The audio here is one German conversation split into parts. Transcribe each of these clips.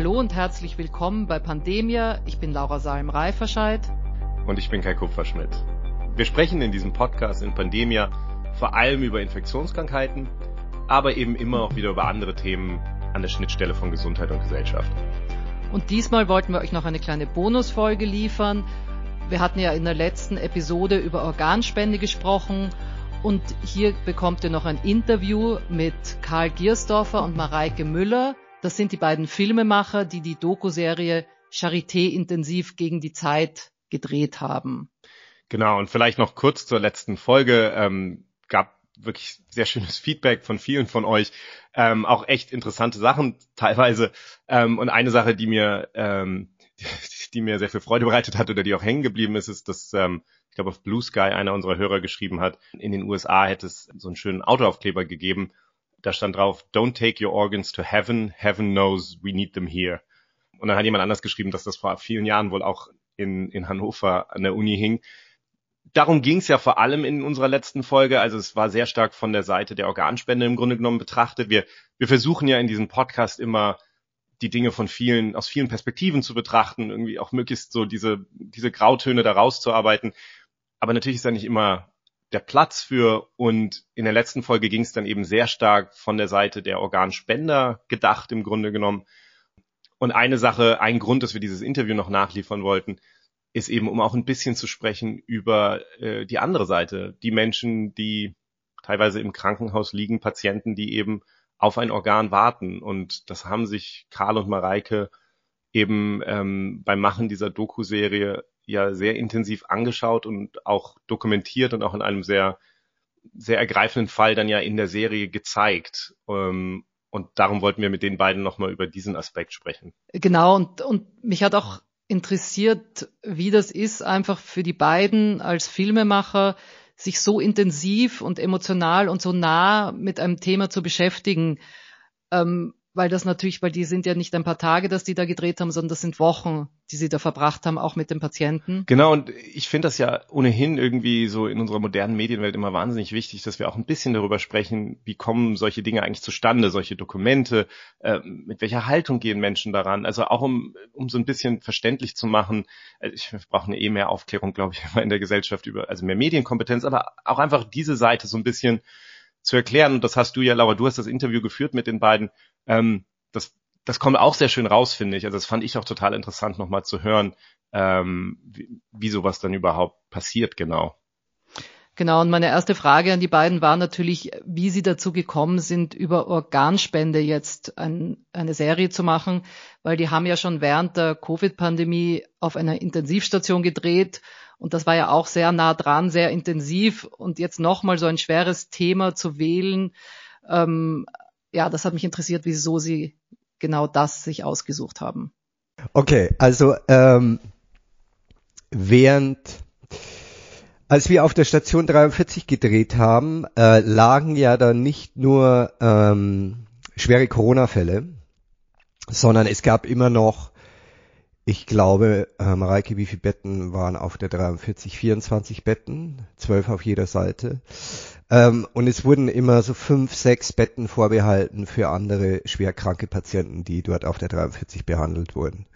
Hallo und herzlich willkommen bei Pandemia. Ich bin Laura Salm-Reiferscheid. Und ich bin Kai Kupferschmidt. Wir sprechen in diesem Podcast in Pandemia vor allem über Infektionskrankheiten, aber eben immer auch wieder über andere Themen an der Schnittstelle von Gesundheit und Gesellschaft. Und diesmal wollten wir euch noch eine kleine Bonusfolge liefern. Wir hatten ja in der letzten Episode über Organspende gesprochen und hier bekommt ihr noch ein Interview mit Karl Giersdorfer und Mareike Müller. Das sind die beiden Filmemacher, die die Doku-Serie Charité intensiv gegen die Zeit gedreht haben. Genau, und vielleicht noch kurz zur letzten Folge. Ähm, gab wirklich sehr schönes Feedback von vielen von euch. Ähm, auch echt interessante Sachen teilweise. Ähm, und eine Sache, die mir, ähm, die, die, mir sehr viel Freude bereitet hat oder die auch hängen geblieben ist, ist, dass ähm, ich glaube auf Blue Sky einer unserer Hörer geschrieben hat, in den USA hätte es so einen schönen Autoaufkleber gegeben. Da stand drauf, Don't take your organs to heaven. Heaven knows we need them here. Und dann hat jemand anders geschrieben, dass das vor vielen Jahren wohl auch in, in Hannover an der Uni hing darum ging es ja vor allem in unserer letzten Folge. Also es war sehr stark von der Seite der Organspende im Grunde genommen betrachtet. Wir, wir versuchen ja in diesem Podcast immer die Dinge von vielen, aus vielen Perspektiven zu betrachten, irgendwie auch möglichst so diese, diese Grautöne da rauszuarbeiten. Aber natürlich ist da nicht immer der Platz für. Und in der letzten Folge ging es dann eben sehr stark von der Seite der Organspender gedacht im Grunde genommen. Und eine Sache, ein Grund, dass wir dieses Interview noch nachliefern wollten, ist eben, um auch ein bisschen zu sprechen über äh, die andere Seite, die Menschen, die teilweise im Krankenhaus liegen, Patienten, die eben auf ein Organ warten. Und das haben sich Karl und Mareike eben ähm, beim Machen dieser Doku-Serie ja sehr intensiv angeschaut und auch dokumentiert und auch in einem sehr, sehr ergreifenden Fall dann ja in der Serie gezeigt. Ähm, und darum wollten wir mit den beiden nochmal über diesen Aspekt sprechen. Genau, und, und mich hat auch interessiert, wie das ist, einfach für die beiden als Filmemacher, sich so intensiv und emotional und so nah mit einem Thema zu beschäftigen. Ähm, weil das natürlich, weil die sind ja nicht ein paar Tage, dass die da gedreht haben, sondern das sind Wochen, die sie da verbracht haben, auch mit den Patienten. Genau, und ich finde das ja ohnehin irgendwie so in unserer modernen Medienwelt immer wahnsinnig wichtig, dass wir auch ein bisschen darüber sprechen, wie kommen solche Dinge eigentlich zustande, solche Dokumente, äh, mit welcher Haltung gehen Menschen daran, also auch um, um so ein bisschen verständlich zu machen, also ich brauche eine eh mehr Aufklärung, glaube ich, in der Gesellschaft über, also mehr Medienkompetenz, aber auch einfach diese Seite so ein bisschen zu erklären. Und das hast du ja, Laura, du hast das Interview geführt mit den beiden. Ähm, das, das kommt auch sehr schön raus, finde ich. Also das fand ich auch total interessant, nochmal zu hören, ähm, wie, wie sowas dann überhaupt passiert, genau. Genau, und meine erste Frage an die beiden war natürlich, wie sie dazu gekommen sind, über Organspende jetzt ein, eine Serie zu machen, weil die haben ja schon während der Covid-Pandemie auf einer Intensivstation gedreht und das war ja auch sehr nah dran, sehr intensiv. Und jetzt nochmal so ein schweres Thema zu wählen, ähm, ja, das hat mich interessiert, wieso Sie genau das sich ausgesucht haben. Okay, also ähm, während als wir auf der Station 43 gedreht haben, äh, lagen ja da nicht nur ähm, schwere Corona-Fälle, sondern es gab immer noch ich glaube, äh, Mareike, wie viele Betten waren auf der 43? 24 Betten, zwölf auf jeder Seite. Ähm, und es wurden immer so fünf, sechs Betten vorbehalten für andere schwerkranke Patienten, die dort auf der 43 behandelt wurden.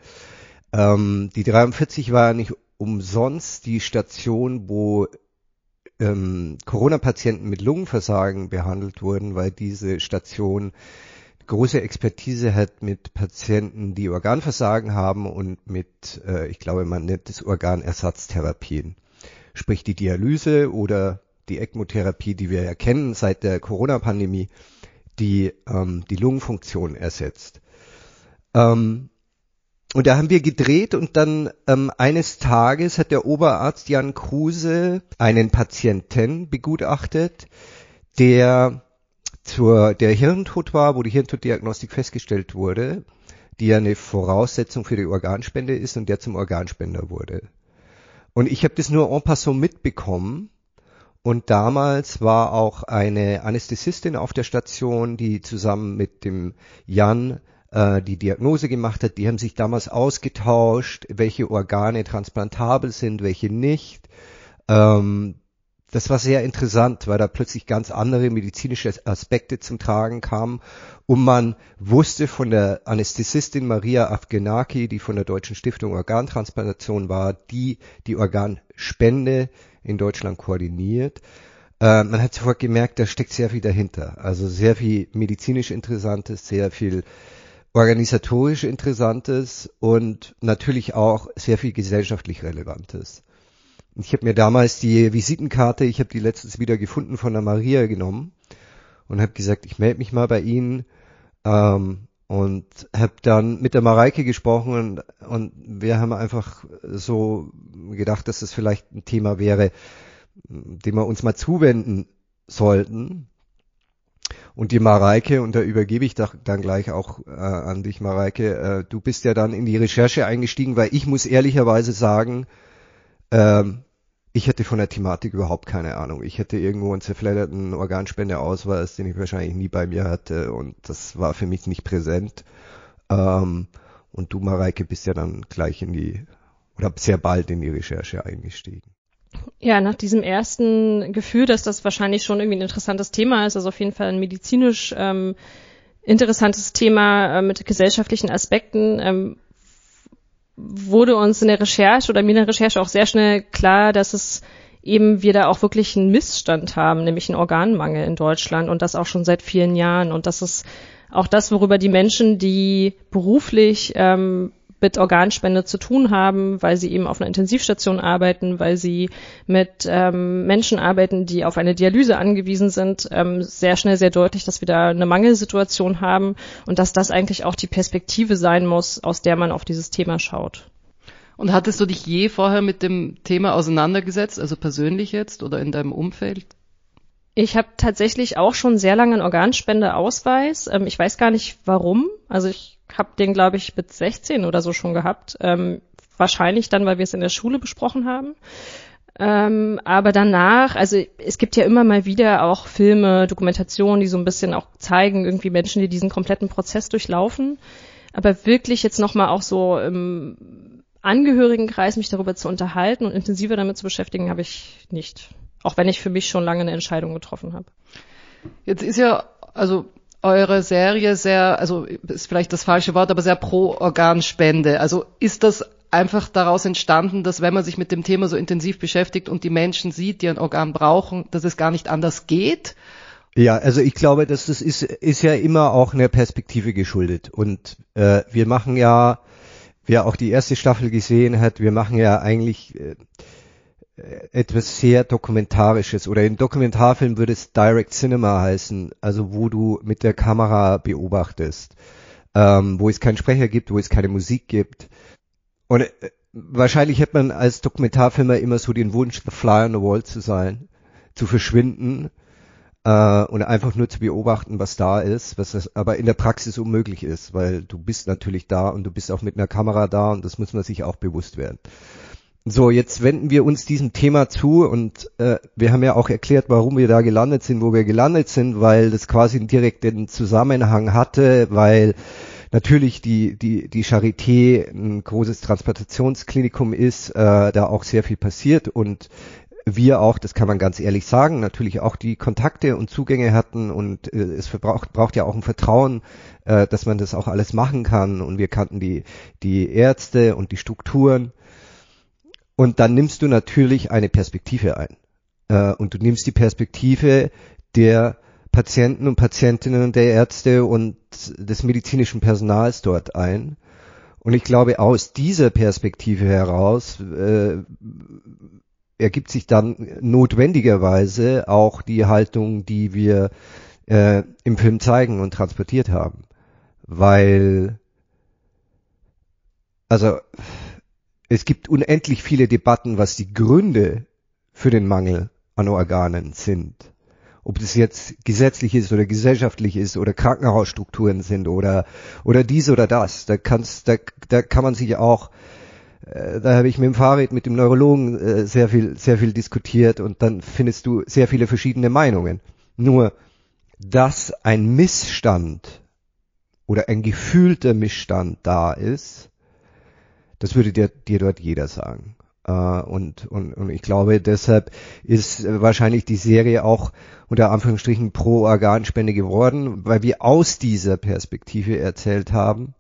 Ähm, die 43 war nicht umsonst die Station, wo ähm, Corona-Patienten mit Lungenversagen behandelt wurden, weil diese Station große Expertise hat mit Patienten, die Organversagen haben und mit, äh, ich glaube, man nennt es Organersatztherapien. Sprich die Dialyse oder die ECMO-Therapie, die wir ja kennen seit der Corona-Pandemie, die ähm, die Lungenfunktion ersetzt. Ähm, und da haben wir gedreht und dann ähm, eines Tages hat der Oberarzt Jan Kruse einen Patienten begutachtet, der zur, der Hirntod war, wo die Hirntoddiagnostik festgestellt wurde, die ja eine Voraussetzung für die Organspende ist und der zum Organspender wurde. Und ich habe das nur en passant mitbekommen. Und damals war auch eine Anästhesistin auf der Station, die zusammen mit dem Jan äh, die Diagnose gemacht hat. Die haben sich damals ausgetauscht, welche Organe transplantabel sind, welche nicht. Ähm, das war sehr interessant, weil da plötzlich ganz andere medizinische Aspekte zum Tragen kamen und man wusste von der Anästhesistin Maria Afgenaki, die von der Deutschen Stiftung Organtransplantation war, die die Organspende in Deutschland koordiniert. Äh, man hat sofort gemerkt, da steckt sehr viel dahinter. Also sehr viel medizinisch Interessantes, sehr viel organisatorisch Interessantes und natürlich auch sehr viel gesellschaftlich Relevantes. Ich habe mir damals die Visitenkarte, ich habe die letztens wieder gefunden von der Maria genommen und habe gesagt, ich melde mich mal bei Ihnen ähm, und habe dann mit der Mareike gesprochen und, und wir haben einfach so gedacht, dass das vielleicht ein Thema wäre, dem wir uns mal zuwenden sollten. Und die Mareike, und da übergebe ich dann gleich auch äh, an dich, Mareike, äh, du bist ja dann in die Recherche eingestiegen, weil ich muss ehrlicherweise sagen, ähm, ich hätte von der Thematik überhaupt keine Ahnung. Ich hätte irgendwo einen zerfledderten Organspendeausweis, den ich wahrscheinlich nie bei mir hatte und das war für mich nicht präsent. Ähm, und du, Mareike, bist ja dann gleich in die, oder sehr bald in die Recherche eingestiegen. Ja, nach diesem ersten Gefühl, dass das wahrscheinlich schon irgendwie ein interessantes Thema ist, also auf jeden Fall ein medizinisch ähm, interessantes Thema äh, mit gesellschaftlichen Aspekten, ähm, wurde uns in der Recherche oder mir in der Recherche auch sehr schnell klar, dass es eben wir da auch wirklich einen Missstand haben, nämlich einen Organmangel in Deutschland und das auch schon seit vielen Jahren. Und das ist auch das, worüber die Menschen, die beruflich ähm, mit Organspende zu tun haben, weil sie eben auf einer Intensivstation arbeiten, weil sie mit ähm, Menschen arbeiten, die auf eine Dialyse angewiesen sind, ähm, sehr schnell sehr deutlich, dass wir da eine Mangelsituation haben und dass das eigentlich auch die Perspektive sein muss, aus der man auf dieses Thema schaut. Und hattest du dich je vorher mit dem Thema auseinandergesetzt, also persönlich jetzt oder in deinem Umfeld? Ich habe tatsächlich auch schon sehr lange einen Organspendeausweis. Ähm, ich weiß gar nicht warum. Also ich habe den, glaube ich, mit 16 oder so schon gehabt. Ähm, wahrscheinlich dann, weil wir es in der Schule besprochen haben. Ähm, aber danach, also es gibt ja immer mal wieder auch Filme, Dokumentationen, die so ein bisschen auch zeigen, irgendwie Menschen, die diesen kompletten Prozess durchlaufen. Aber wirklich jetzt nochmal auch so im Angehörigenkreis mich darüber zu unterhalten und intensiver damit zu beschäftigen, habe ich nicht. Auch wenn ich für mich schon lange eine Entscheidung getroffen habe. Jetzt ist ja, also eure Serie sehr, also ist vielleicht das falsche Wort, aber sehr pro Organspende. Also ist das einfach daraus entstanden, dass wenn man sich mit dem Thema so intensiv beschäftigt und die Menschen sieht, die ein Organ brauchen, dass es gar nicht anders geht? Ja, also ich glaube, dass das ist, ist ja immer auch einer Perspektive geschuldet. Und äh, wir machen ja, wer auch die erste Staffel gesehen hat, wir machen ja eigentlich äh, etwas sehr Dokumentarisches oder in Dokumentarfilm würde es Direct Cinema heißen, also wo du mit der Kamera beobachtest, ähm, wo es keinen Sprecher gibt, wo es keine Musik gibt. Und äh, wahrscheinlich hat man als Dokumentarfilmer immer so den Wunsch, the fly on the wall zu sein, zu verschwinden äh, und einfach nur zu beobachten, was da ist, was das aber in der Praxis unmöglich ist, weil du bist natürlich da und du bist auch mit einer Kamera da und das muss man sich auch bewusst werden. So, jetzt wenden wir uns diesem Thema zu und äh, wir haben ja auch erklärt, warum wir da gelandet sind, wo wir gelandet sind, weil das quasi einen direkten Zusammenhang hatte, weil natürlich die, die, die Charité ein großes Transplantationsklinikum ist, äh, da auch sehr viel passiert und wir auch, das kann man ganz ehrlich sagen, natürlich auch die Kontakte und Zugänge hatten und äh, es braucht, braucht ja auch ein Vertrauen, äh, dass man das auch alles machen kann und wir kannten die, die Ärzte und die Strukturen und dann nimmst du natürlich eine Perspektive ein. Äh, und du nimmst die Perspektive der Patienten und Patientinnen und der Ärzte und des medizinischen Personals dort ein. Und ich glaube, aus dieser Perspektive heraus äh, ergibt sich dann notwendigerweise auch die Haltung, die wir äh, im Film zeigen und transportiert haben. Weil, also es gibt unendlich viele Debatten, was die Gründe für den Mangel an Organen sind. Ob das jetzt gesetzlich ist oder gesellschaftlich ist oder Krankenhausstrukturen sind oder, oder dies oder das. Da kannst, da, da kann man sich auch, äh, da habe ich mit dem Fahrrad, mit dem Neurologen äh, sehr viel, sehr viel diskutiert und dann findest du sehr viele verschiedene Meinungen. Nur, dass ein Missstand oder ein gefühlter Missstand da ist, das würde dir, dir dort jeder sagen. Äh, und, und, und ich glaube, deshalb ist wahrscheinlich die Serie auch unter Anführungsstrichen pro Organspende geworden, weil wir aus dieser Perspektive erzählt haben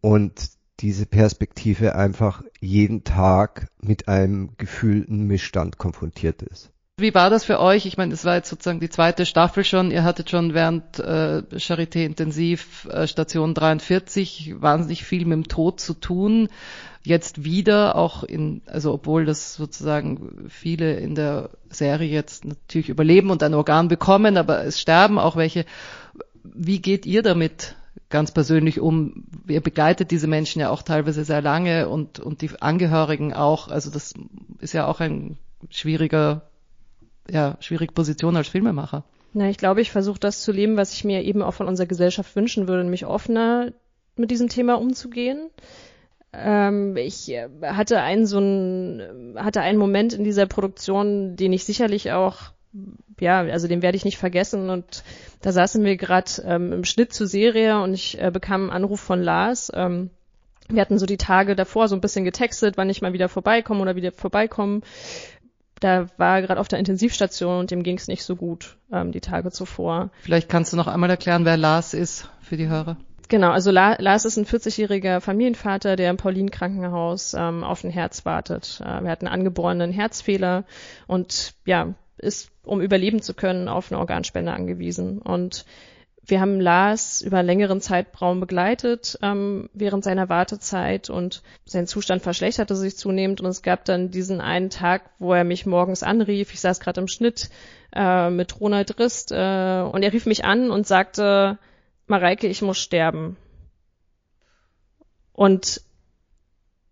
und diese Perspektive einfach jeden Tag mit einem gefühlten Missstand konfrontiert ist. Wie war das für euch? Ich meine, es war jetzt sozusagen die zweite Staffel schon. Ihr hattet schon während äh, Charité Intensiv äh, Station 43 wahnsinnig viel mit dem Tod zu tun. Jetzt wieder auch in, also obwohl das sozusagen viele in der Serie jetzt natürlich überleben und ein Organ bekommen, aber es sterben auch welche. Wie geht ihr damit ganz persönlich um? Ihr begleitet diese Menschen ja auch teilweise sehr lange und, und die Angehörigen auch. Also das ist ja auch ein schwieriger ja, schwierige Position als Filmemacher. Na, ich glaube, ich versuche das zu leben, was ich mir eben auch von unserer Gesellschaft wünschen würde, nämlich offener mit diesem Thema umzugehen. Ähm, ich äh, hatte einen so einen, hatte einen Moment in dieser Produktion, den ich sicherlich auch ja, also den werde ich nicht vergessen. Und da saßen wir gerade ähm, im Schnitt zur Serie und ich äh, bekam einen Anruf von Lars. Ähm, wir hatten so die Tage davor so ein bisschen getextet, wann ich mal wieder vorbeikommen oder wieder vorbeikommen da war gerade auf der Intensivstation und dem ging es nicht so gut ähm, die Tage zuvor. Vielleicht kannst du noch einmal erklären, wer Lars ist für die Hörer. Genau, also La Lars ist ein 40-jähriger Familienvater, der im Paulin-Krankenhaus ähm, auf ein Herz wartet. Äh, er hat einen angeborenen Herzfehler und ja, ist, um überleben zu können, auf eine Organspende angewiesen. Und wir haben Lars über längeren Zeitraum begleitet ähm, während seiner Wartezeit und sein Zustand verschlechterte sich zunehmend und es gab dann diesen einen Tag, wo er mich morgens anrief. Ich saß gerade im Schnitt äh, mit Ronald Rist äh, und er rief mich an und sagte, Mareike, ich muss sterben. Und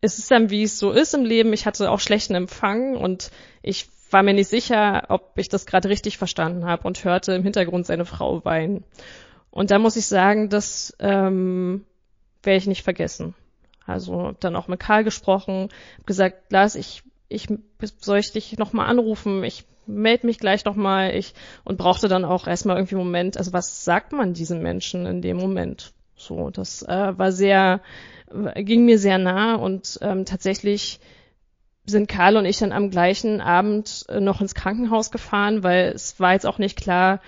es ist dann, wie es so ist im Leben. Ich hatte auch schlechten Empfang und ich war mir nicht sicher, ob ich das gerade richtig verstanden habe und hörte im Hintergrund seine Frau weinen. Und da muss ich sagen, das ähm, werde ich nicht vergessen. Also dann auch mit Karl gesprochen, gesagt, Lars, ich, ich soll ich dich nochmal anrufen, ich melde mich gleich nochmal, ich und brauchte dann auch erstmal irgendwie einen Moment, also was sagt man diesen Menschen in dem Moment? So, das äh, war sehr, ging mir sehr nah und ähm, tatsächlich sind Karl und ich dann am gleichen Abend äh, noch ins Krankenhaus gefahren, weil es war jetzt auch nicht klar,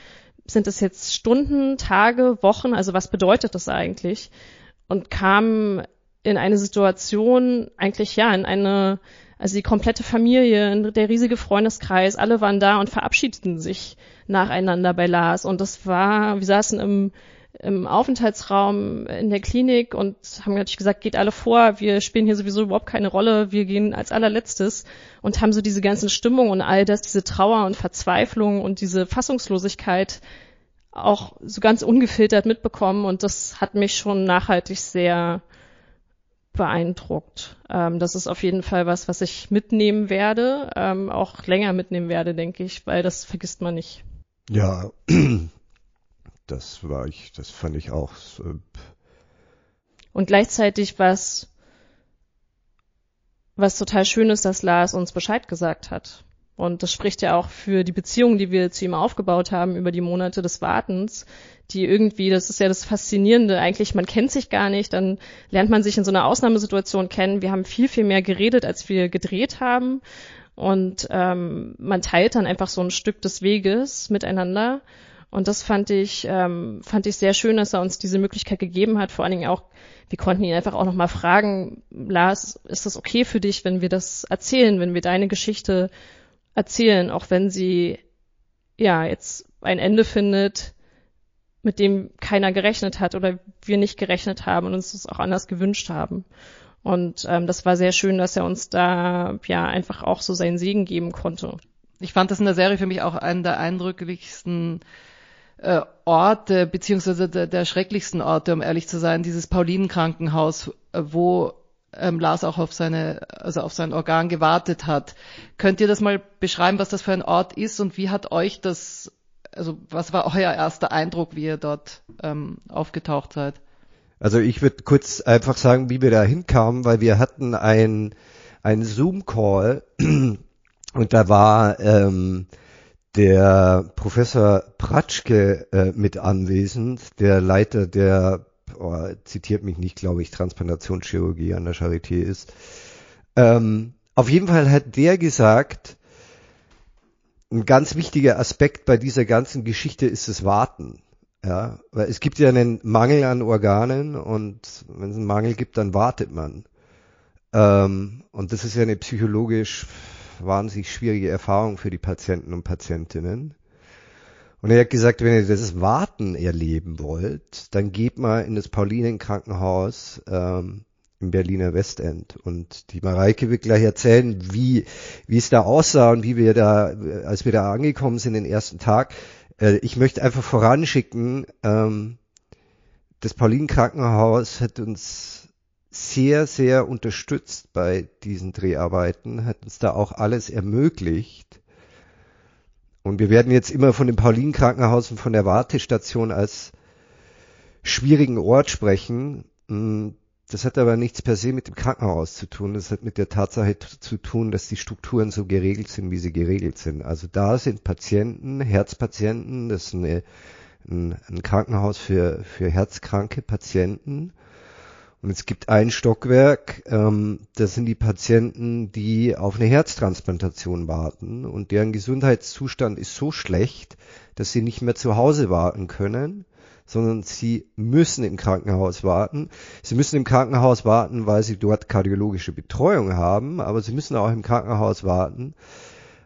sind es jetzt Stunden, Tage, Wochen, also was bedeutet das eigentlich? Und kam in eine Situation, eigentlich ja, in eine, also die komplette Familie, der riesige Freundeskreis, alle waren da und verabschiedeten sich nacheinander bei Lars. Und das war, wir saßen im, im Aufenthaltsraum in der Klinik und haben natürlich gesagt, geht alle vor, wir spielen hier sowieso überhaupt keine Rolle, wir gehen als allerletztes und haben so diese ganzen Stimmung und all das, diese Trauer und Verzweiflung und diese Fassungslosigkeit auch so ganz ungefiltert mitbekommen und das hat mich schon nachhaltig sehr beeindruckt. Ähm, das ist auf jeden Fall was, was ich mitnehmen werde, ähm, auch länger mitnehmen werde, denke ich, weil das vergisst man nicht. Ja, das war ich, das fand ich auch. Äh, und gleichzeitig was, was total schön ist, dass Lars uns Bescheid gesagt hat. Und das spricht ja auch für die Beziehung, die wir zu ihm aufgebaut haben über die Monate des Wartens, die irgendwie, das ist ja das Faszinierende, eigentlich, man kennt sich gar nicht, dann lernt man sich in so einer Ausnahmesituation kennen. Wir haben viel, viel mehr geredet, als wir gedreht haben. Und ähm, man teilt dann einfach so ein Stück des Weges miteinander. Und das fand ich, ähm, fand ich sehr schön, dass er uns diese Möglichkeit gegeben hat. Vor allen Dingen auch, wir konnten ihn einfach auch nochmal fragen, Lars, ist das okay für dich, wenn wir das erzählen, wenn wir deine Geschichte erzählen, auch wenn sie ja jetzt ein Ende findet, mit dem keiner gerechnet hat oder wir nicht gerechnet haben und uns das auch anders gewünscht haben. Und ähm, das war sehr schön, dass er uns da ja einfach auch so seinen Segen geben konnte. Ich fand das in der Serie für mich auch einen der eindrücklichsten äh, Orte, beziehungsweise der, der schrecklichsten Orte, um ehrlich zu sein, dieses Paulinenkrankenhaus, äh, wo ähm, Lars auch auf seine, also auf sein Organ gewartet hat. Könnt ihr das mal beschreiben, was das für ein Ort ist und wie hat euch das, also was war euer erster Eindruck, wie ihr dort ähm, aufgetaucht seid? Also ich würde kurz einfach sagen, wie wir da hinkamen, weil wir hatten ein, ein Zoom-Call und da war ähm, der Professor Pratschke äh, mit anwesend, der Leiter der oh, zitiert mich nicht, glaube ich, Transplantationschirurgie an der Charité ist. Ähm, auf jeden Fall hat der gesagt, ein ganz wichtiger Aspekt bei dieser ganzen Geschichte ist das Warten. Ja, weil es gibt ja einen Mangel an Organen und wenn es einen Mangel gibt, dann wartet man. Ähm, und das ist ja eine psychologisch wahnsinnig schwierige Erfahrung für die Patienten und Patientinnen. Und er hat gesagt, wenn ihr das Warten erleben wollt, dann geht mal in das Paulinen-Krankenhaus ähm, im Berliner Westend. Und die Mareike wird gleich erzählen, wie, wie es da aussah und wie wir da, als wir da angekommen sind den ersten Tag. Äh, ich möchte einfach voranschicken, ähm, das Paulinen-Krankenhaus hat uns sehr, sehr unterstützt bei diesen Dreharbeiten, hat uns da auch alles ermöglicht. Und wir werden jetzt immer von dem Paulinen-Krankenhaus und von der Wartestation als schwierigen Ort sprechen. Hm, das hat aber nichts per se mit dem Krankenhaus zu tun. Das hat mit der Tatsache zu tun, dass die Strukturen so geregelt sind, wie sie geregelt sind. Also da sind Patienten, Herzpatienten, das ist eine, ein, ein Krankenhaus für, für herzkranke Patienten. Und es gibt ein Stockwerk, ähm, das sind die Patienten, die auf eine Herztransplantation warten und deren Gesundheitszustand ist so schlecht, dass sie nicht mehr zu Hause warten können sondern sie müssen im Krankenhaus warten. Sie müssen im Krankenhaus warten, weil sie dort kardiologische Betreuung haben, aber sie müssen auch im Krankenhaus warten,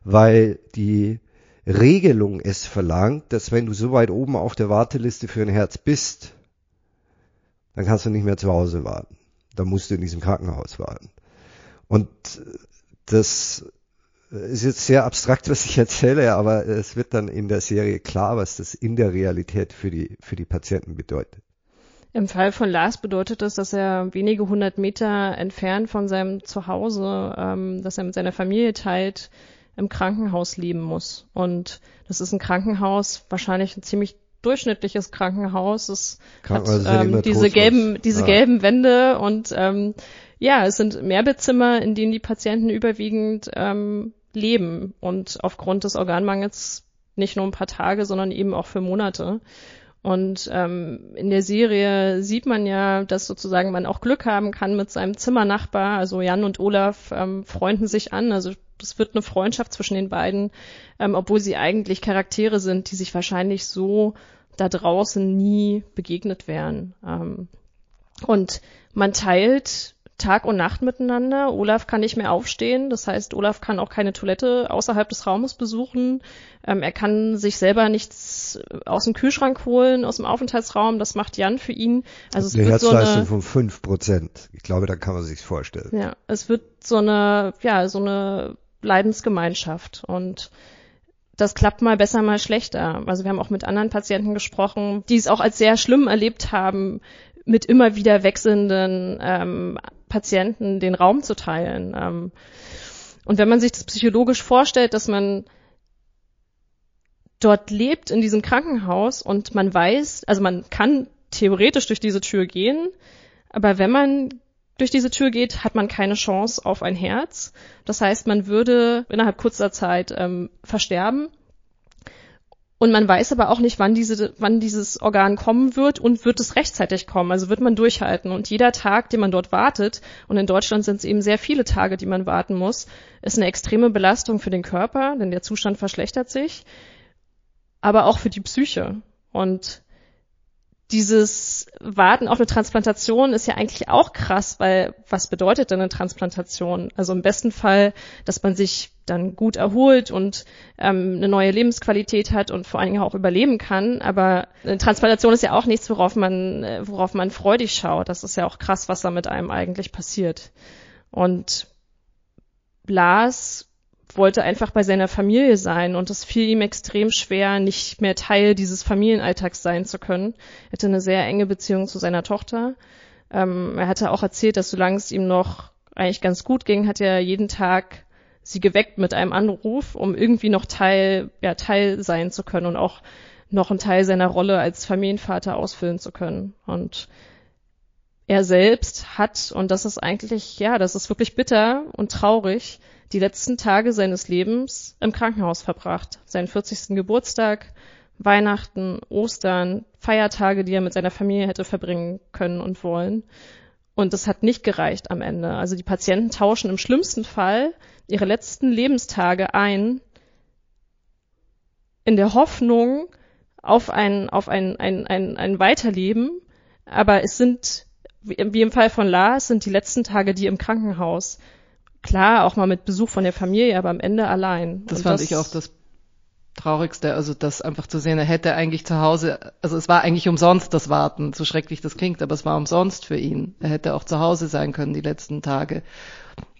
weil die Regelung es verlangt, dass wenn du so weit oben auf der Warteliste für ein Herz bist, dann kannst du nicht mehr zu Hause warten. Dann musst du in diesem Krankenhaus warten. Und das ist jetzt sehr abstrakt, was ich erzähle, aber es wird dann in der Serie klar, was das in der Realität für die, für die Patienten bedeutet. Im Fall von Lars bedeutet das, dass er wenige hundert Meter entfernt von seinem Zuhause, ähm, das er mit seiner Familie teilt, im Krankenhaus leben muss. Und das ist ein Krankenhaus, wahrscheinlich ein ziemlich durchschnittliches Krankenhaus. Es hat ähm, diese gelben, diese ja. gelben Wände und ähm, ja, es sind Mehrbettzimmer, in denen die Patienten überwiegend ähm, leben und aufgrund des Organmangels nicht nur ein paar Tage, sondern eben auch für Monate. Und ähm, in der Serie sieht man ja, dass sozusagen man auch Glück haben kann mit seinem Zimmernachbar. Also Jan und Olaf ähm, freunden sich an. Also es wird eine Freundschaft zwischen den beiden, ähm, obwohl sie eigentlich Charaktere sind, die sich wahrscheinlich so da draußen nie begegnet wären. Ähm, und man teilt Tag und Nacht miteinander. Olaf kann nicht mehr aufstehen. Das heißt, Olaf kann auch keine Toilette außerhalb des Raumes besuchen. Ähm, er kann sich selber nichts aus dem Kühlschrank holen, aus dem Aufenthaltsraum. Das macht Jan für ihn. Also es eine wird Herzleistung so eine, von fünf Prozent. Ich glaube, da kann man sich vorstellen. Ja, es wird so eine, ja, so eine Leidensgemeinschaft und das klappt mal besser, mal schlechter. Also wir haben auch mit anderen Patienten gesprochen, die es auch als sehr schlimm erlebt haben, mit immer wieder wechselnden ähm, Patienten den Raum zu teilen. Ähm, und wenn man sich das psychologisch vorstellt, dass man dort lebt in diesem Krankenhaus und man weiß, also man kann theoretisch durch diese Tür gehen, aber wenn man durch diese Tür geht, hat man keine Chance auf ein Herz. Das heißt, man würde innerhalb kurzer Zeit ähm, versterben und man weiß aber auch nicht, wann, diese, wann dieses Organ kommen wird und wird es rechtzeitig kommen. Also wird man durchhalten. Und jeder Tag, den man dort wartet, und in Deutschland sind es eben sehr viele Tage, die man warten muss, ist eine extreme Belastung für den Körper, denn der Zustand verschlechtert sich, aber auch für die Psyche. Und dieses Warten auf eine Transplantation ist ja eigentlich auch krass, weil was bedeutet denn eine Transplantation? Also im besten Fall, dass man sich dann gut erholt und ähm, eine neue Lebensqualität hat und vor allen Dingen auch überleben kann. Aber eine Transplantation ist ja auch nichts, worauf man, äh, worauf man freudig schaut. Das ist ja auch krass, was da mit einem eigentlich passiert. Und Lars wollte einfach bei seiner Familie sein und es fiel ihm extrem schwer, nicht mehr Teil dieses Familienalltags sein zu können. Er hatte eine sehr enge Beziehung zu seiner Tochter. Ähm, er hatte auch erzählt, dass solange es ihm noch eigentlich ganz gut ging, hat er jeden Tag sie geweckt mit einem Anruf, um irgendwie noch Teil, ja, Teil sein zu können und auch noch einen Teil seiner Rolle als Familienvater ausfüllen zu können. Und er selbst hat, und das ist eigentlich, ja, das ist wirklich bitter und traurig, die letzten Tage seines Lebens im Krankenhaus verbracht. Seinen 40. Geburtstag, Weihnachten, Ostern, Feiertage, die er mit seiner Familie hätte verbringen können und wollen. Und das hat nicht gereicht am Ende. Also die Patienten tauschen im schlimmsten Fall ihre letzten Lebenstage ein in der Hoffnung auf ein, auf ein, ein, ein, ein Weiterleben. Aber es sind, wie im Fall von Lars, sind die letzten Tage die im Krankenhaus. Klar, auch mal mit Besuch von der Familie, aber am Ende allein. Das Und fand das, ich auch das Traurigste, also das einfach zu sehen, er hätte eigentlich zu Hause, also es war eigentlich umsonst das Warten, so schrecklich das klingt, aber es war umsonst für ihn. Er hätte auch zu Hause sein können die letzten Tage.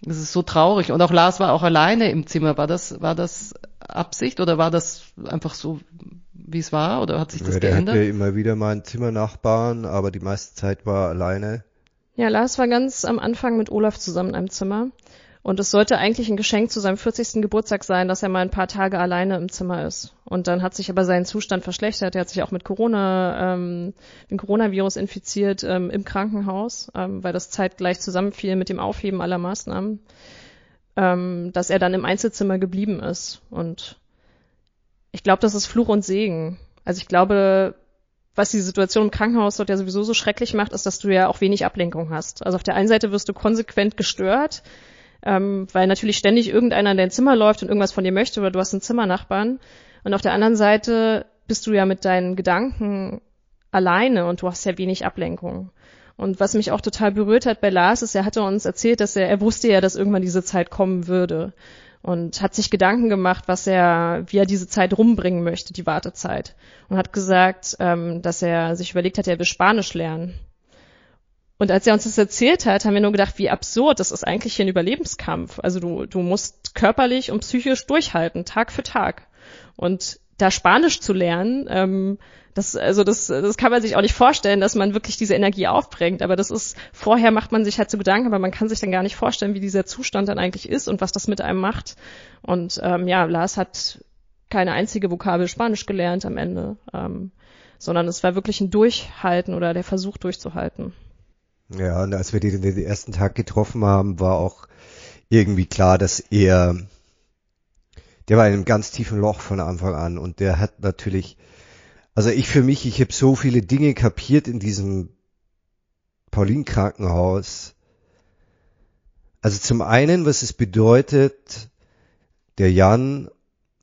Das ist so traurig. Und auch Lars war auch alleine im Zimmer. War das, war das Absicht oder war das einfach so, wie es war? Oder hat sich das ja, der geändert? Er hatte immer wieder mal einen Zimmernachbarn, aber die meiste Zeit war er alleine. Ja, Lars war ganz am Anfang mit Olaf zusammen in einem Zimmer. Und es sollte eigentlich ein Geschenk zu seinem 40. Geburtstag sein, dass er mal ein paar Tage alleine im Zimmer ist. Und dann hat sich aber sein Zustand verschlechtert. Er hat sich auch mit Corona, ähm, dem Coronavirus infiziert ähm, im Krankenhaus, ähm, weil das zeitgleich zusammenfiel mit dem Aufheben aller Maßnahmen, ähm, dass er dann im Einzelzimmer geblieben ist. Und ich glaube, das ist Fluch und Segen. Also ich glaube, was die Situation im Krankenhaus dort ja sowieso so schrecklich macht, ist, dass du ja auch wenig Ablenkung hast. Also auf der einen Seite wirst du konsequent gestört, ähm, weil natürlich ständig irgendeiner in dein Zimmer läuft und irgendwas von dir möchte oder du hast einen Zimmernachbarn. Und auf der anderen Seite bist du ja mit deinen Gedanken alleine und du hast ja wenig Ablenkung. Und was mich auch total berührt hat bei Lars ist, er hatte uns erzählt, dass er, er wusste ja, dass irgendwann diese Zeit kommen würde und hat sich Gedanken gemacht, was er, wie er diese Zeit rumbringen möchte, die Wartezeit. Und hat gesagt, ähm, dass er sich überlegt hat, er will Spanisch lernen. Und als er uns das erzählt hat, haben wir nur gedacht, wie absurd, das ist eigentlich hier ein Überlebenskampf. Also du, du musst körperlich und psychisch durchhalten, Tag für Tag. Und da Spanisch zu lernen, ähm, das, also das, das kann man sich auch nicht vorstellen, dass man wirklich diese Energie aufbringt. Aber das ist, vorher macht man sich halt so Gedanken, aber man kann sich dann gar nicht vorstellen, wie dieser Zustand dann eigentlich ist und was das mit einem macht. Und ähm, ja, Lars hat keine einzige Vokabel Spanisch gelernt am Ende, ähm, sondern es war wirklich ein Durchhalten oder der Versuch durchzuhalten. Ja, und als wir den, den ersten Tag getroffen haben, war auch irgendwie klar, dass er, der war in einem ganz tiefen Loch von Anfang an und der hat natürlich, also ich für mich, ich habe so viele Dinge kapiert in diesem Paulin-Krankenhaus. Also zum einen, was es bedeutet, der Jan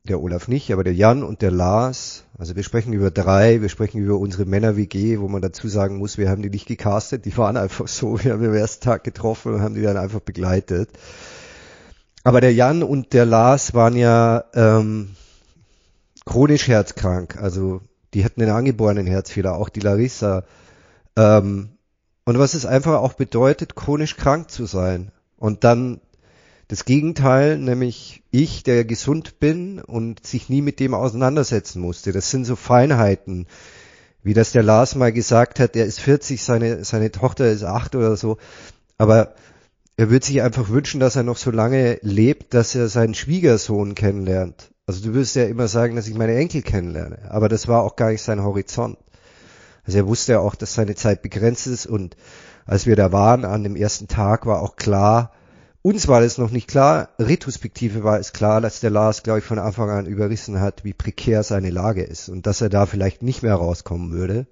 der Olaf nicht, aber der Jan und der Lars, also wir sprechen über drei, wir sprechen über unsere Männer-WG, wo man dazu sagen muss, wir haben die nicht gecastet, die waren einfach so, wir haben den ersten Tag getroffen und haben die dann einfach begleitet. Aber der Jan und der Lars waren ja ähm, chronisch herzkrank, also die hatten einen angeborenen Herzfehler, auch die Larissa. Ähm, und was es einfach auch bedeutet, chronisch krank zu sein und dann das Gegenteil, nämlich ich, der gesund bin und sich nie mit dem auseinandersetzen musste. Das sind so Feinheiten, wie das der Lars mal gesagt hat, er ist 40, seine, seine Tochter ist acht oder so. Aber er würde sich einfach wünschen, dass er noch so lange lebt, dass er seinen Schwiegersohn kennenlernt. Also du wirst ja immer sagen, dass ich meine Enkel kennenlerne. Aber das war auch gar nicht sein Horizont. Also er wusste ja auch, dass seine Zeit begrenzt ist und als wir da waren an dem ersten Tag war auch klar, uns war das noch nicht klar, retrospektive war es klar, dass der Lars, glaube ich, von Anfang an überrissen hat, wie prekär seine Lage ist und dass er da vielleicht nicht mehr rauskommen würde.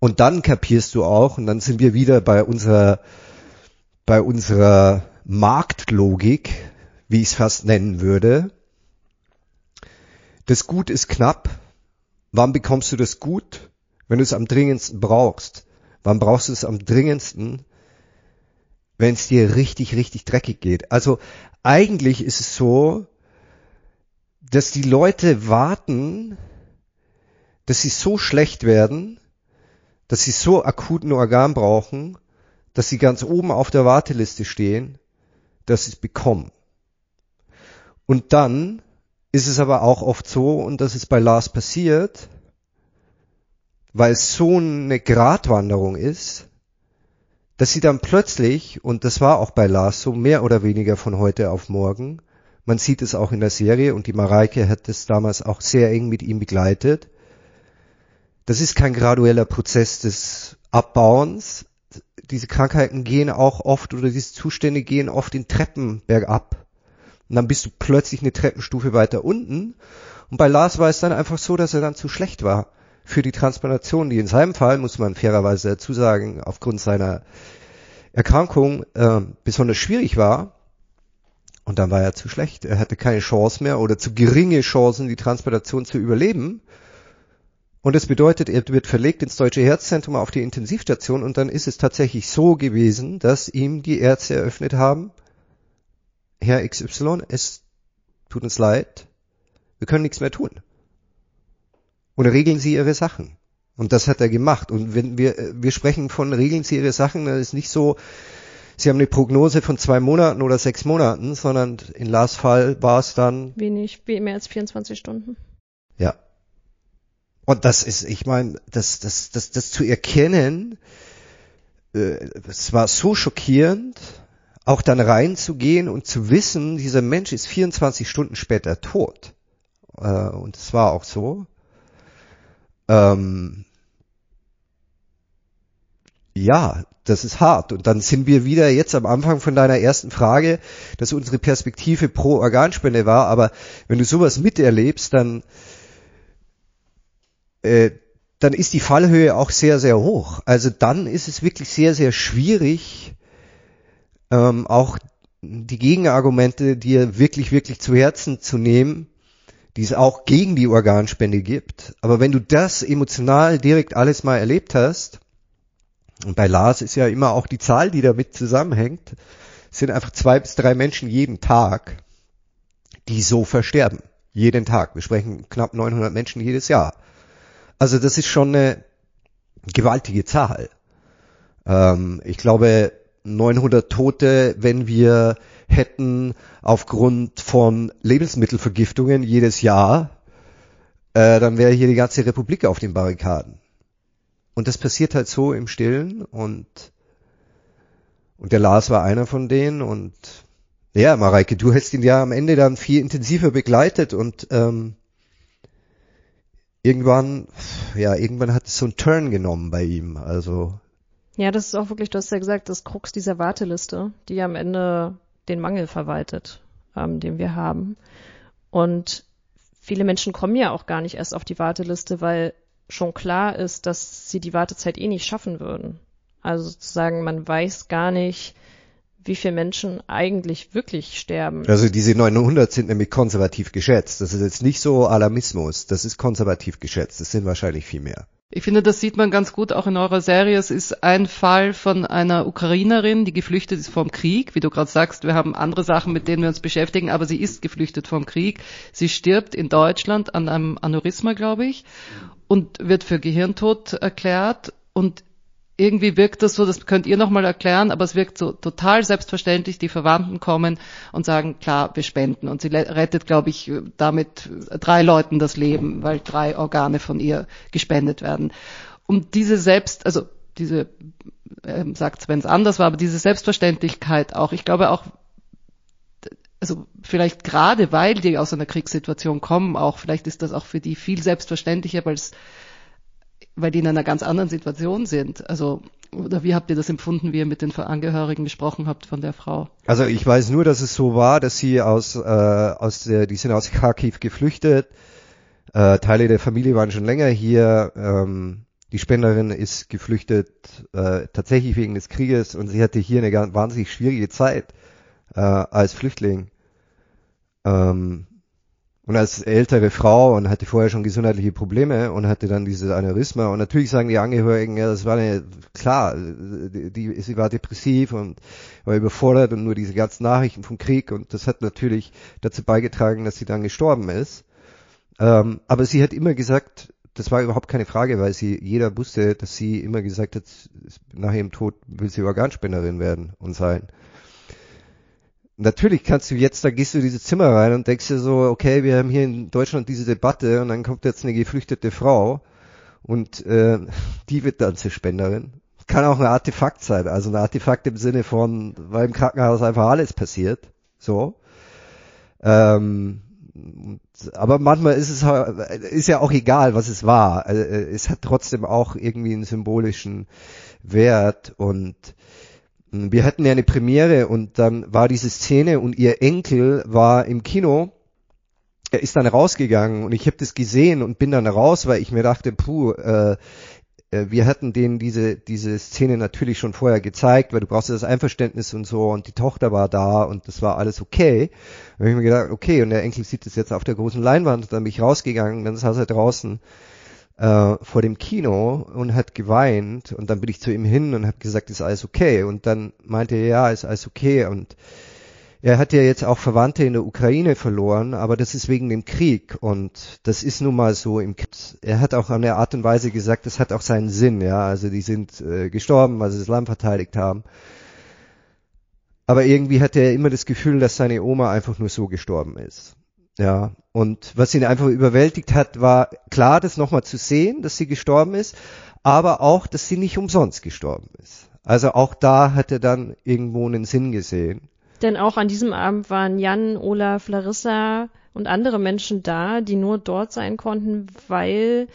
Und dann kapierst du auch, und dann sind wir wieder bei unserer, bei unserer Marktlogik, wie ich es fast nennen würde. Das Gut ist knapp. Wann bekommst du das Gut? Wenn du es am dringendsten brauchst. Wann brauchst du es am dringendsten? Wenn es dir richtig, richtig dreckig geht. Also eigentlich ist es so, dass die Leute warten, dass sie so schlecht werden, dass sie so akuten Organ brauchen, dass sie ganz oben auf der Warteliste stehen, dass sie es bekommen. Und dann ist es aber auch oft so, und das ist bei Lars passiert, weil es so eine Gratwanderung ist, dass sie dann plötzlich, und das war auch bei Lars so mehr oder weniger von heute auf morgen, man sieht es auch in der Serie und die Mareike hat es damals auch sehr eng mit ihm begleitet, das ist kein gradueller Prozess des Abbauens. Diese Krankheiten gehen auch oft oder diese Zustände gehen oft in Treppen bergab. Und dann bist du plötzlich eine Treppenstufe weiter unten. Und bei Lars war es dann einfach so, dass er dann zu schlecht war für die Transplantation, die in seinem Fall, muss man fairerweise dazu sagen, aufgrund seiner Erkrankung äh, besonders schwierig war. Und dann war er zu schlecht. Er hatte keine Chance mehr oder zu geringe Chancen, die Transplantation zu überleben. Und das bedeutet, er wird verlegt ins Deutsche Herzzentrum auf die Intensivstation und dann ist es tatsächlich so gewesen, dass ihm die Ärzte eröffnet haben, Herr XY, es tut uns leid, wir können nichts mehr tun. Und regeln Sie Ihre Sachen. Und das hat er gemacht. Und wenn wir, wir sprechen von regeln Sie Ihre Sachen, dann ist nicht so, Sie haben eine Prognose von zwei Monaten oder sechs Monaten, sondern in Lars Fall war es dann. Wenig, mehr als 24 Stunden. Ja. Und das ist, ich meine, das, das, das, das zu erkennen, äh, es war so schockierend, auch dann reinzugehen und zu wissen, dieser Mensch ist 24 Stunden später tot. Äh, und es war auch so. Ähm, ja, das ist hart. Und dann sind wir wieder jetzt am Anfang von deiner ersten Frage, dass unsere Perspektive pro Organspende war. Aber wenn du sowas miterlebst, dann äh, dann ist die Fallhöhe auch sehr, sehr hoch. Also dann ist es wirklich sehr, sehr schwierig, ähm, auch die Gegenargumente dir wirklich, wirklich zu Herzen zu nehmen, die es auch gegen die Organspende gibt. Aber wenn du das emotional direkt alles mal erlebt hast, und bei Lars ist ja immer auch die Zahl, die damit zusammenhängt, sind einfach zwei bis drei Menschen jeden Tag, die so versterben. Jeden Tag. Wir sprechen knapp 900 Menschen jedes Jahr. Also das ist schon eine gewaltige Zahl. Ähm, ich glaube 900 Tote, wenn wir hätten aufgrund von Lebensmittelvergiftungen jedes Jahr, äh, dann wäre hier die ganze Republik auf den Barrikaden. Und das passiert halt so im Stillen und und der Lars war einer von denen und ja, Mareike, du hast ihn ja am Ende dann viel intensiver begleitet und ähm, irgendwann, ja, irgendwann hat es so einen Turn genommen bei ihm. Also. Ja, das ist auch wirklich, du hast ja gesagt, das Krux dieser Warteliste, die am Ende den Mangel verwaltet, ähm, den wir haben. Und viele Menschen kommen ja auch gar nicht erst auf die Warteliste, weil schon klar ist, dass sie die Wartezeit eh nicht schaffen würden. Also sozusagen, man weiß gar nicht, wie viele Menschen eigentlich wirklich sterben. Also diese 900 sind nämlich konservativ geschätzt. Das ist jetzt nicht so Alarmismus, das ist konservativ geschätzt. Das sind wahrscheinlich viel mehr. Ich finde, das sieht man ganz gut auch in eurer Serie. Es ist ein Fall von einer Ukrainerin, die geflüchtet ist vom Krieg. Wie du gerade sagst, wir haben andere Sachen, mit denen wir uns beschäftigen, aber sie ist geflüchtet vom Krieg. Sie stirbt in Deutschland an einem Aneurysma, glaube ich, und wird für Gehirntod erklärt. Und irgendwie wirkt das so, das könnt ihr nochmal erklären, aber es wirkt so total selbstverständlich, die Verwandten kommen und sagen, klar, wir spenden. Und sie rettet, glaube ich, damit drei Leuten das Leben, weil drei Organe von ihr gespendet werden. Und diese Selbst, also diese, äh, sagt wenn es anders war, aber diese Selbstverständlichkeit auch, ich glaube auch, also vielleicht gerade weil die aus einer Kriegssituation kommen, auch vielleicht ist das auch für die viel selbstverständlicher, weil es weil die in einer ganz anderen Situation sind. Also, oder wie habt ihr das empfunden, wie ihr mit den Angehörigen gesprochen habt von der Frau? Also ich weiß nur, dass es so war, dass sie aus, äh, aus der, die sind aus Kharkiv geflüchtet. Äh, Teile der Familie waren schon länger hier. Ähm, die Spenderin ist geflüchtet äh, tatsächlich wegen des Krieges und sie hatte hier eine ganz, wahnsinnig schwierige Zeit äh, als Flüchtling. Ähm, und als ältere Frau und hatte vorher schon gesundheitliche Probleme und hatte dann dieses Aneurysma. Und natürlich sagen die Angehörigen, ja, das war eine, klar, die, die, sie war depressiv und war überfordert und nur diese ganzen Nachrichten vom Krieg. Und das hat natürlich dazu beigetragen, dass sie dann gestorben ist. Ähm, aber sie hat immer gesagt, das war überhaupt keine Frage, weil sie, jeder wusste, dass sie immer gesagt hat, nach ihrem Tod will sie Organspenderin werden und sein natürlich kannst du jetzt, da gehst du in dieses Zimmer rein und denkst dir so, okay, wir haben hier in Deutschland diese Debatte und dann kommt jetzt eine geflüchtete Frau und äh, die wird dann zur Spenderin. Kann auch ein Artefakt sein, also ein Artefakt im Sinne von, weil im Krankenhaus einfach alles passiert, so. Ähm, aber manchmal ist es ist ja auch egal, was es war. Also, es hat trotzdem auch irgendwie einen symbolischen Wert und wir hatten ja eine Premiere und dann war diese Szene und ihr Enkel war im Kino er ist dann rausgegangen und ich habe das gesehen und bin dann raus, weil ich mir dachte, puh, äh, äh, wir hatten denen diese, diese Szene natürlich schon vorher gezeigt, weil du brauchst ja das Einverständnis und so und die Tochter war da und das war alles okay. Da habe ich mir gedacht, okay, und der Enkel sieht das jetzt auf der großen Leinwand, und dann bin ich rausgegangen, dann saß er draußen äh, vor dem Kino und hat geweint und dann bin ich zu ihm hin und habe gesagt, ist alles okay und dann meinte er, ja, ist alles okay und er hat ja jetzt auch Verwandte in der Ukraine verloren, aber das ist wegen dem Krieg und das ist nun mal so im Krieg. Er hat auch an der Art und Weise gesagt, das hat auch seinen Sinn, ja, also die sind äh, gestorben, weil sie das Land verteidigt haben. Aber irgendwie hatte er immer das Gefühl, dass seine Oma einfach nur so gestorben ist. Ja, und was ihn einfach überwältigt hat, war klar, das nochmal zu sehen, dass sie gestorben ist, aber auch, dass sie nicht umsonst gestorben ist. Also auch da hat er dann irgendwo einen Sinn gesehen. Denn auch an diesem Abend waren Jan, Olaf, Larissa und andere Menschen da, die nur dort sein konnten, weil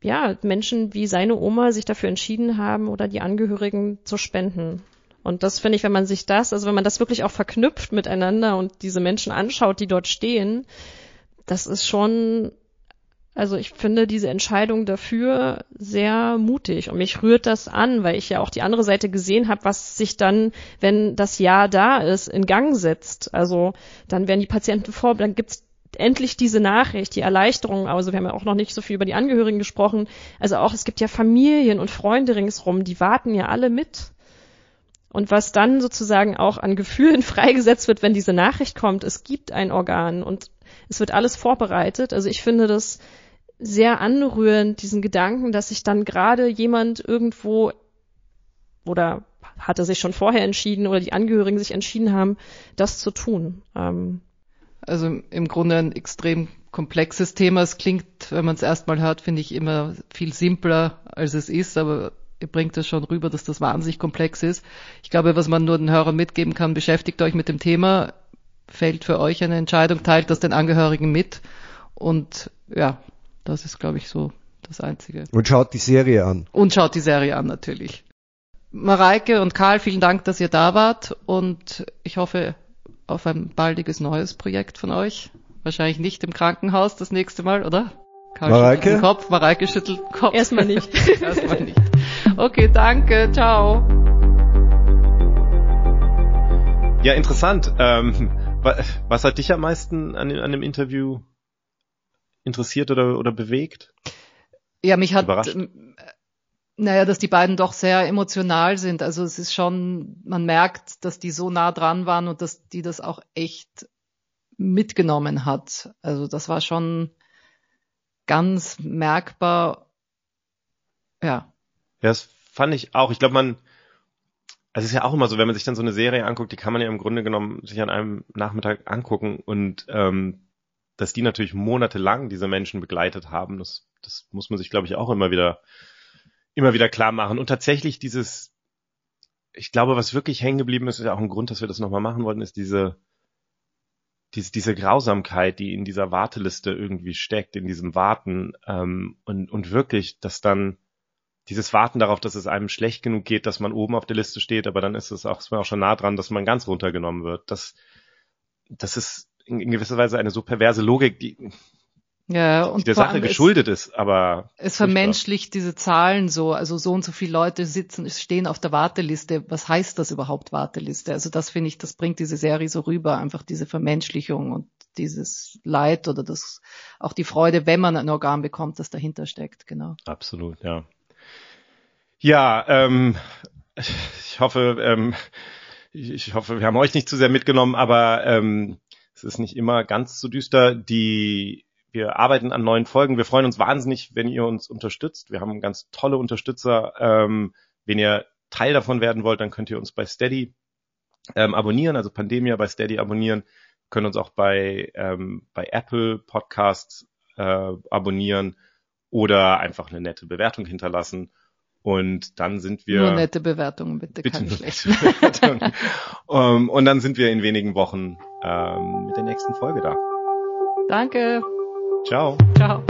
ja, Menschen wie seine Oma sich dafür entschieden haben oder die Angehörigen zu spenden. Und das finde ich, wenn man sich das, also wenn man das wirklich auch verknüpft miteinander und diese Menschen anschaut, die dort stehen, das ist schon also ich finde diese Entscheidung dafür sehr mutig und mich rührt das an, weil ich ja auch die andere Seite gesehen habe, was sich dann, wenn das Ja da ist, in Gang setzt. Also dann werden die Patienten vor, dann gibt's endlich diese Nachricht, die Erleichterung. Also wir haben ja auch noch nicht so viel über die Angehörigen gesprochen. Also auch es gibt ja Familien und Freunde ringsrum, die warten ja alle mit. Und was dann sozusagen auch an Gefühlen freigesetzt wird, wenn diese Nachricht kommt, es gibt ein Organ und es wird alles vorbereitet. Also ich finde das sehr anrührend, diesen Gedanken, dass sich dann gerade jemand irgendwo oder hatte sich schon vorher entschieden oder die Angehörigen sich entschieden haben, das zu tun. Ähm also im Grunde ein extrem komplexes Thema. Es klingt, wenn man es erstmal hört, finde ich immer viel simpler, als es ist, aber bringt es schon rüber, dass das wahnsinnig komplex ist. Ich glaube, was man nur den Hörern mitgeben kann, beschäftigt euch mit dem Thema, fällt für euch eine Entscheidung, teilt das den Angehörigen mit und ja, das ist, glaube ich, so das Einzige. Und schaut die Serie an. Und schaut die Serie an, natürlich. Mareike und Karl, vielen Dank, dass ihr da wart und ich hoffe auf ein baldiges neues Projekt von euch. Wahrscheinlich nicht im Krankenhaus das nächste Mal, oder? Karl Mareike? schüttelt den Kopf, Mareike schüttelt den Kopf. Erstmal nicht. Erstmal nicht. Okay, danke, ciao. Ja, interessant. Ähm, was hat dich am meisten an, an dem Interview interessiert oder, oder bewegt? Ja, mich hat, naja, dass die beiden doch sehr emotional sind. Also es ist schon, man merkt, dass die so nah dran waren und dass die das auch echt mitgenommen hat. Also das war schon ganz merkbar. Ja. Ja, das fand ich auch. Ich glaube, man, also es ist ja auch immer so, wenn man sich dann so eine Serie anguckt, die kann man ja im Grunde genommen sich an einem Nachmittag angucken und ähm, dass die natürlich monatelang diese Menschen begleitet haben, das, das muss man sich, glaube ich, auch immer wieder, immer wieder klar machen. Und tatsächlich dieses, ich glaube, was wirklich hängen geblieben ist, ist ja auch ein Grund, dass wir das nochmal machen wollten, ist diese, diese, diese Grausamkeit, die in dieser Warteliste irgendwie steckt, in diesem Warten ähm, und, und wirklich, dass dann dieses Warten darauf, dass es einem schlecht genug geht, dass man oben auf der Liste steht, aber dann ist es auch, ist man auch schon nah dran, dass man ganz runtergenommen wird. Das, das ist in, gewisser Weise eine so perverse Logik, die, ja, und die der Sache geschuldet es, ist, aber. Es vermenschlicht diese Zahlen so, also so und so viele Leute sitzen, stehen auf der Warteliste. Was heißt das überhaupt, Warteliste? Also das finde ich, das bringt diese Serie so rüber, einfach diese Vermenschlichung und dieses Leid oder das, auch die Freude, wenn man ein Organ bekommt, das dahinter steckt, genau. Absolut, ja. Ja, ähm, ich hoffe, ähm, ich hoffe, wir haben euch nicht zu sehr mitgenommen, aber ähm, es ist nicht immer ganz so düster. Die, wir arbeiten an neuen Folgen. Wir freuen uns wahnsinnig, wenn ihr uns unterstützt. Wir haben ganz tolle Unterstützer. Ähm, wenn ihr Teil davon werden wollt, dann könnt ihr uns bei Steady ähm, abonnieren, also Pandemia bei Steady abonnieren. Können uns auch bei, ähm, bei Apple Podcasts äh, abonnieren oder einfach eine nette Bewertung hinterlassen. Und dann sind wir. Nur nette Bewertungen, bitte, bitte keine schlechten. um, ähm, und dann sind wir in wenigen Wochen ähm, mit der nächsten Folge da. Danke. Ciao. Ciao.